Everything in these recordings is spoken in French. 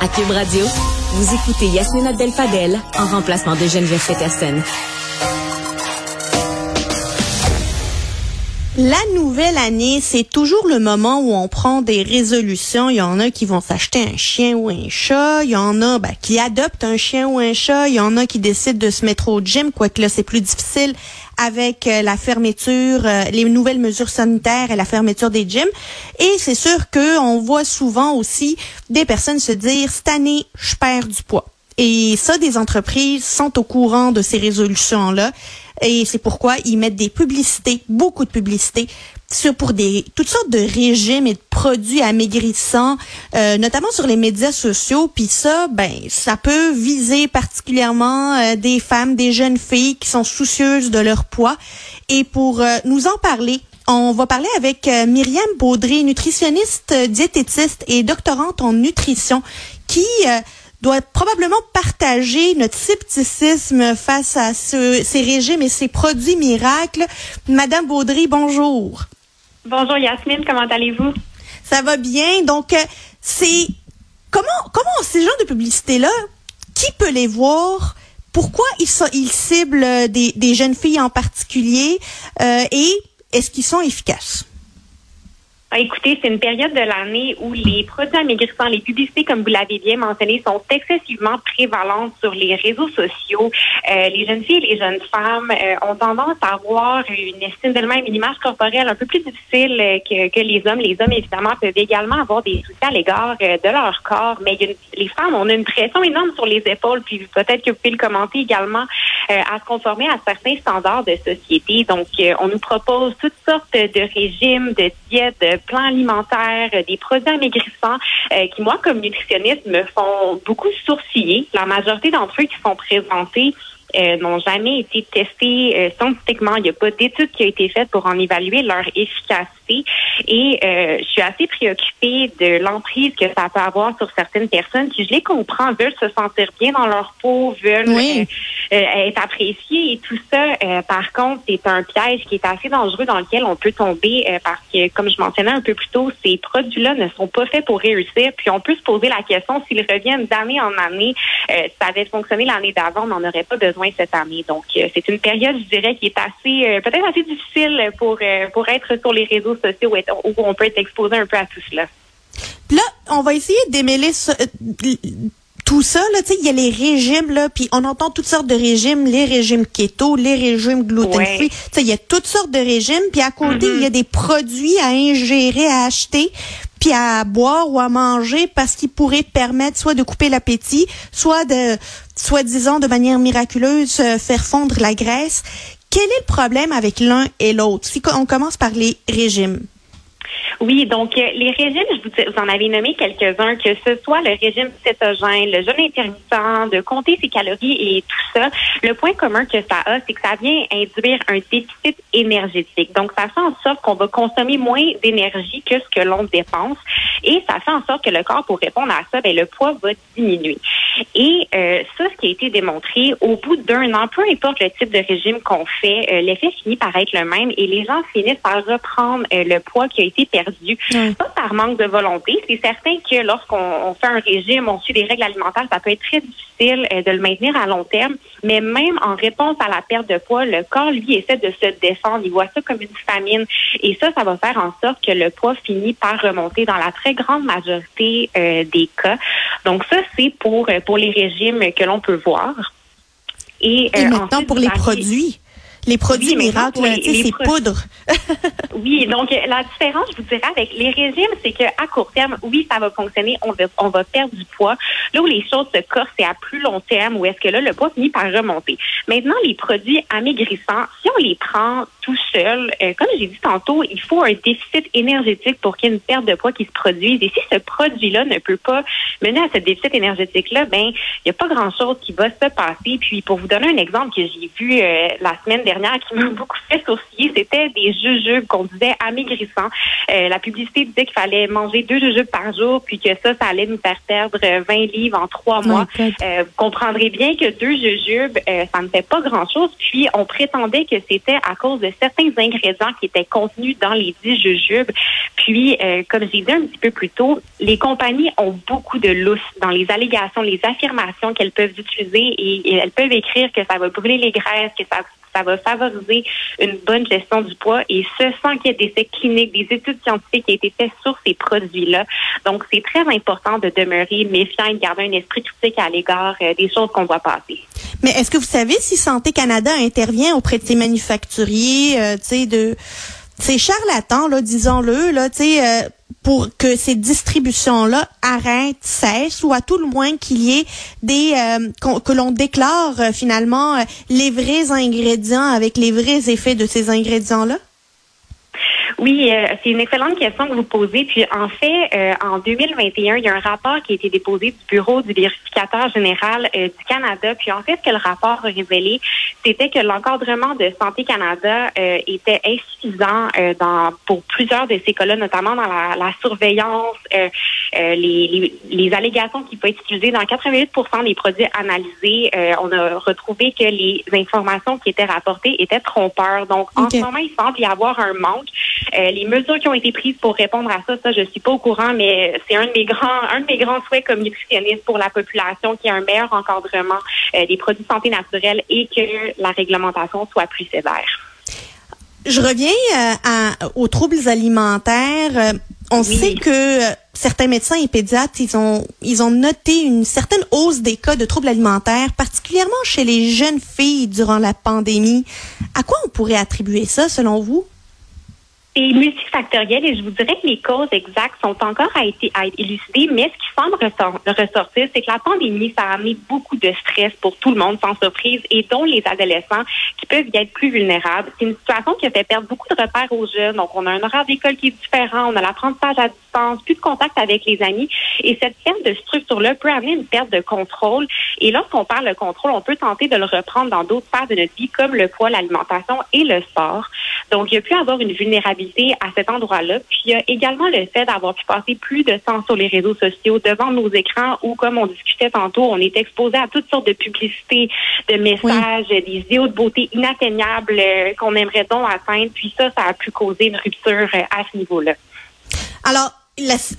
À Cube Radio, vous écoutez Yasmine Abdel-Fadel en remplacement de Geneviève Peterson. La nouvelle année, c'est toujours le moment où on prend des résolutions. Il y en a qui vont s'acheter un chien ou un chat. Il y en a ben, qui adoptent un chien ou un chat. Il y en a qui décident de se mettre au gym, quoique là, c'est plus difficile avec euh, la fermeture, euh, les nouvelles mesures sanitaires et la fermeture des gyms. Et c'est sûr que on voit souvent aussi des personnes se dire, cette année, je perds du poids. Et ça, des entreprises sont au courant de ces résolutions-là. Et c'est pourquoi ils mettent des publicités, beaucoup de publicités, sur pour des toutes sortes de régimes et de produits amaigrissants, euh, notamment sur les médias sociaux. Puis ça, ben, ça peut viser particulièrement euh, des femmes, des jeunes filles qui sont soucieuses de leur poids. Et pour euh, nous en parler, on va parler avec Myriam Baudry, nutritionniste, diététiste et doctorante en nutrition, qui doit probablement partager notre scepticisme face à ce, ces régimes et ces produits miracles. Madame Baudry, bonjour. Bonjour Yasmine, comment allez-vous? Ça va bien. Donc, euh, c'est comment comment ces gens de publicité là, qui peut les voir? Pourquoi ils, sont, ils ciblent des, des jeunes filles en particulier? Euh, et est-ce qu'ils sont efficaces? Ah, écoutez, c'est une période de l'année où les produits amaigrissants, les publicités, comme vous l'avez bien mentionné, sont excessivement prévalentes sur les réseaux sociaux. Euh, les jeunes filles et les jeunes femmes euh, ont tendance à avoir une estime d'elles-mêmes, une image corporelle un peu plus difficile euh, que, que, les hommes. Les hommes, évidemment, peuvent également avoir des soucis à l'égard de leur corps, mais les femmes, on a une pression énorme sur les épaules, puis peut-être que vous pouvez le commenter également, à se conformer à certains standards de société. Donc, on nous propose toutes sortes de régimes, de diètes, de plans alimentaires, euh, des produits amaigrissants euh, qui, moi, comme nutritionniste, me font beaucoup sourciller. La majorité d'entre eux qui sont présentés euh, n'ont jamais été testés scientifiquement. Il n'y a pas d'étude qui a été faite pour en évaluer leur efficacité. Et je suis assez préoccupée de l'emprise que ça peut avoir sur certaines personnes qui, je les comprends, veulent se sentir bien dans leur peau, veulent être appréciées et tout ça. par contre, c'est un piège qui est assez dangereux dans lequel on peut tomber parce que, comme je mentionnais un peu plus tôt, ces produits-là ne sont pas faits pour réussir. Puis on peut se poser la question s'ils reviennent d'année en année, euh, ça avait fonctionné l'année d'avant, on n'en aurait pas besoin cette année. Donc euh, c'est une période, je dirais, qui est assez euh, peut-être assez difficile pour pour être sur les réseaux sociaux où on peut être exposé un peu à tout cela. Là, on va essayer de démêler tout ça, là, tu sais, il y a les régimes, là, puis on entend toutes sortes de régimes, les régimes keto, les régimes gluten-free, tu sais, il y a toutes sortes de régimes, puis à côté, il y a mm-hmm. des produits à ingérer, à acheter, puis à boire ou à manger parce qu'ils pourraient permettre soit de couper l'appétit, soit de, soi-disant, de manière miraculeuse, euh, faire fondre la graisse. Quel est le problème avec l'un et l'autre? Si on commence par les régimes. Oui, donc euh, les régimes, je vous, vous en avez nommé quelques-uns, que ce soit le régime cétogène, le jeûne intermittent, de compter ses calories et tout ça. Le point commun que ça a, c'est que ça vient induire un déficit énergétique. Donc, ça fait en sorte qu'on va consommer moins d'énergie que ce que l'on dépense et ça fait en sorte que le corps, pour répondre à ça, ben, le poids va diminuer. Et euh, ça, ce qui a été démontré, au bout d'un an, peu importe le type de régime qu'on fait, euh, l'effet finit par être le même et les gens finissent par reprendre le poids qui a été perdu pas par manque de volonté. C'est certain que lorsqu'on fait un régime, on suit des règles alimentaires, ça peut être très difficile euh, de le maintenir à long terme. Mais même en réponse à la perte de poids, le corps, lui, essaie de se défendre. Il voit ça comme une famine. Et ça, ça va faire en sorte que le poids finit par remonter dans la très grande majorité euh, des cas. Donc ça, c'est pour, euh, pour les régimes que l'on peut voir. Et, maintenant, pour les produits Les produits miracles, ces poudres. oui, donc la différence, je vous dirais, avec les régimes, c'est qu'à court terme, oui, ça va fonctionner, on va, on va perdre du poids. Là où les choses se corsent, c'est à plus long terme, où est-ce que là, le poids finit par remonter. Maintenant, les produits amaigrissants, si on les prend tout seul, euh, comme j'ai dit tantôt, il faut un déficit énergétique pour qu'il y ait une perte de poids qui se produise. Et si ce produit-là ne peut pas mener à ce déficit énergétique-là, ben, il n'y a pas grand-chose qui va se passer. Puis, pour vous donner un exemple que j'ai vu euh, la semaine dernière qui m'a beaucoup fait sourciller, c'était des jujubes qu'on disait amaigrissants. Euh, la publicité disait qu'il fallait manger deux jujubes par jour, puis que ça, ça allait nous faire perdre 20 livres en trois mois. vous comprendrez bien que deux jujubes, ça ne fait pas grand-chose. Puis, on prétendait que c'était à cause de certains ingrédients qui étaient contenus dans les dix jujubes. Puis, euh, comme j'ai dit un petit peu plus tôt, les compagnies ont beaucoup de lousse dans les allégations, les affirmations qu'elles peuvent utiliser et, elles peuvent écrire que ça va brûler les graisses, que ça ça va favoriser une bonne gestion du poids et ce sans qu'il y ait des essais cliniques, des études scientifiques qui aient été faites sur ces produits-là. Donc, c'est très important de demeurer méfiant et de garder un esprit critique à l'égard euh, des choses qu'on voit passer. Mais est-ce que vous savez si Santé Canada intervient auprès de ces manufacturiers, euh, tu sais, de ces charlatans, disons-le, là, tu sais, euh, pour que ces distributions-là arrêtent, cessent, ou à tout le moins qu'il y ait des euh, que l'on déclare finalement les vrais ingrédients avec les vrais effets de ces ingrédients-là? Oui, euh, c'est une excellente question que vous posez. Puis en fait, euh, en 2021, il y a un rapport qui a été déposé du Bureau du vérificateur général euh, du Canada. Puis en fait, ce que le rapport a révélé, c'était que l'encadrement de Santé Canada était insuffisant dans pour plusieurs de ces cas-là, notamment dans la, la surveillance, les, les, les, allégations qui peuvent être utilisées dans 88% des produits analysés. on a retrouvé que les informations qui étaient rapportées étaient trompeurs. Donc en ce moment, il semble y avoir un manque. Euh, les mesures qui ont été prises pour répondre à ça, ça, je suis pas au courant, mais c'est un de mes grands, un de mes grands souhaits comme nutritionniste pour la population, qui ait un meilleur encadrement euh, des produits de santé naturelle et que la réglementation soit plus sévère. Je reviens euh, aux troubles alimentaires. on sait que certains médecins et pédiatres, ils ont, ils ont noté une certaine hausse des cas de troubles alimentaires, particulièrement chez les jeunes filles durant la pandémie. À quoi on pourrait attribuer ça, selon vous? C'est multifactoriel et je vous dirais que les causes exactes sont encore à, être, à élucider, mais ce qui semble ressortir, c'est que la pandémie, ça a amené beaucoup de stress pour tout le monde, sans surprise, et dont les adolescents qui peuvent y être plus vulnérables. C'est une situation qui a fait perdre beaucoup de repères aux jeunes. Donc, on a un horaire d'école qui est différent, on a l'apprentissage à plus de contact avec les amis, et cette perte de structure-là peut amener une perte de contrôle. Et lorsqu'on parle de contrôle, on peut tenter de le reprendre dans d'autres sphères de notre vie, comme le poids, l'alimentation et le sport. Donc, il y a pu avoir une vulnérabilité à cet endroit-là. Puis, il y a également le fait d'avoir pu passer plus de temps sur les réseaux sociaux, devant nos écrans, où, comme on discutait tantôt, on est exposé à toutes sortes de publicités, de messages, des idéaux de beauté inatteignables euh, qu'on aimerait donc atteindre. Puis ça, ça a pu causer une rupture euh, à ce niveau-là. Alors,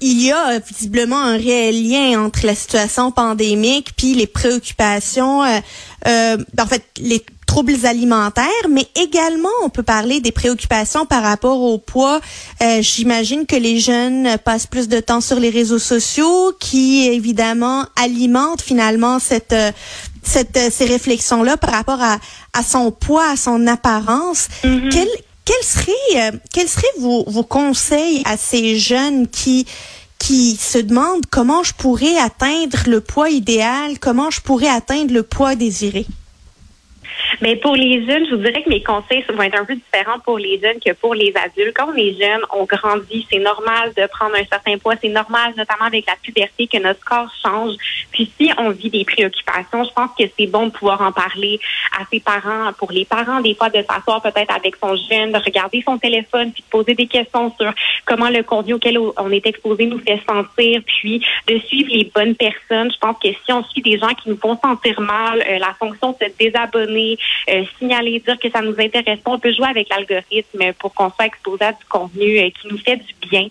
il y a visiblement un réel lien entre la situation pandémique puis les préoccupations, euh, euh, en fait, les troubles alimentaires, mais également on peut parler des préoccupations par rapport au poids. Euh, J'imagine que les jeunes passent plus de temps sur les réseaux sociaux, qui évidemment alimentent finalement cette cette, ces réflexions-là par rapport à, à son poids, à son apparence. Mm-hmm. Quel, quels seraient, euh, quels seraient vos, vos conseils à ces jeunes qui qui se demandent comment je pourrais atteindre le poids idéal, comment je pourrais atteindre le poids désiré? Mais pour les jeunes, je vous dirais que mes conseils vont être un peu différents pour les jeunes que pour les adultes. Quand on est jeune, on grandit, c'est normal de prendre un certain poids, c'est normal, notamment avec la puberté, que notre corps change. Puis si on vit des préoccupations, je pense que c'est bon de pouvoir en parler à ses parents, pour les parents, des fois de s'asseoir peut-être avec son jeune, de regarder son téléphone, puis de poser des questions sur comment le contenu auquel on est exposé nous fait sentir, puis de suivre les bonnes personnes. Je pense que si on suit des gens qui nous font sentir mal, euh, la fonction de se désabonner, euh, signaler, dire que ça nous intéresse pas. On peut jouer avec l'algorithme pour qu'on soit exposé à du contenu euh, qui nous fait du bien.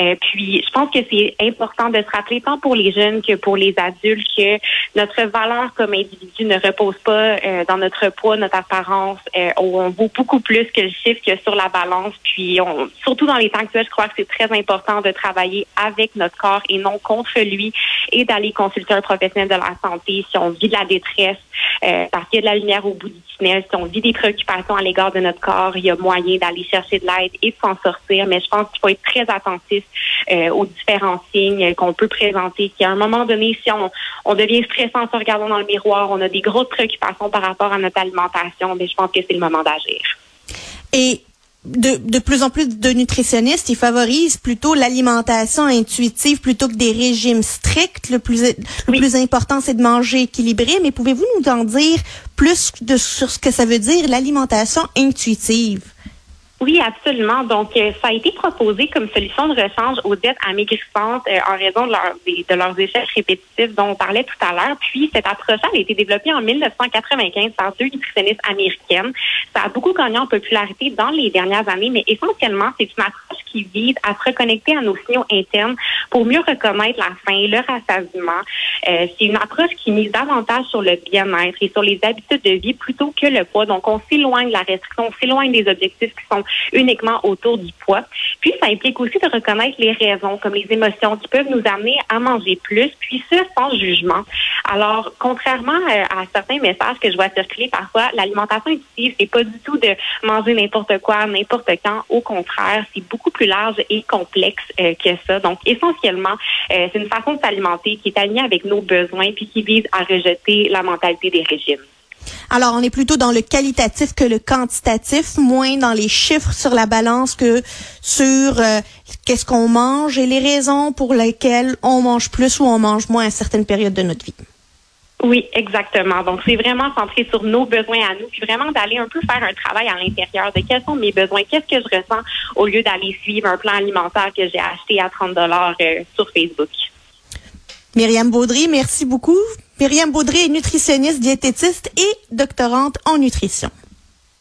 Euh, puis, je pense que c'est important de se rappeler, tant pour les jeunes que pour les adultes, que notre valeur comme individu ne repose pas dans notre poids, notre apparence. on vaut beaucoup plus que le chiffre que sur la balance. Puis, surtout dans les temps actuels, je crois que c'est très important de travailler avec notre corps et non contre lui. et d'aller consulter un professionnel de la santé si on vit de la détresse, euh, parce qu'il y a de la lumière au bout si on vit des préoccupations à l'égard de notre corps, il y a moyen d'aller chercher de l'aide et de s'en sortir. Mais je pense qu'il faut être très attentif euh, aux différents signes qu'on peut présenter. Qu'à un moment donné, si on, on devient stressant en se regardant dans le miroir, on a des grosses préoccupations par rapport à notre alimentation, mais je pense que c'est le moment d'agir. Et de, de plus en plus de nutritionnistes, ils favorisent plutôt l'alimentation intuitive plutôt que des régimes stricts. Le plus, le plus important, c'est de manger équilibré. Mais pouvez-vous nous en dire plus de, sur ce que ça veut dire l'alimentation intuitive? Oui, absolument. Donc, euh, ça a été proposé comme solution de rechange aux dettes amaigrissantes euh, en raison de, leur, de, leurs échecs répétitifs dont on parlait tout à l'heure. Puis, cette approche a été développée en 1995 par deux nutritionnistes américaines. Ça a beaucoup gagné en popularité dans les dernières années, mais essentiellement, c'est une approche qui vise à se reconnecter à nos signaux internes pour mieux reconnaître la faim, le rassasiement. Euh, c'est une approche qui mise davantage sur le bien-être et sur les habitudes de vie plutôt que le poids. Donc, on s'éloigne de la restriction, on s'éloigne des objectifs qui sont uniquement autour du poids. Puis, ça implique aussi de reconnaître les raisons, comme les émotions qui peuvent nous amener à manger plus, puis ce, sans jugement. Alors, contrairement euh, à certains messages que je vois circuler parfois, l'alimentation intuitive, c'est pas du tout de manger n'importe quoi, n'importe quand. Au contraire, c'est beaucoup plus large et complexe euh, que ça. Donc, essentiellement, euh, c'est une façon de s'alimenter qui est alignée avec nos besoins, puis qui vise à rejeter la mentalité des régimes. Alors, on est plutôt dans le qualitatif que le quantitatif, moins dans les chiffres sur la balance que sur euh, qu'est-ce qu'on mange et les raisons pour lesquelles on mange plus ou on mange moins à certaines périodes de notre vie. Oui, exactement. Donc, c'est vraiment centré sur nos besoins à nous, puis vraiment d'aller un peu faire un travail à l'intérieur de quels sont mes besoins, qu'est-ce que je ressens au lieu d'aller suivre un plan alimentaire que j'ai acheté à 30 dollars euh, sur Facebook. Myriam Baudry, merci beaucoup. Myriam Baudry est nutritionniste, diététiste et doctorante en nutrition.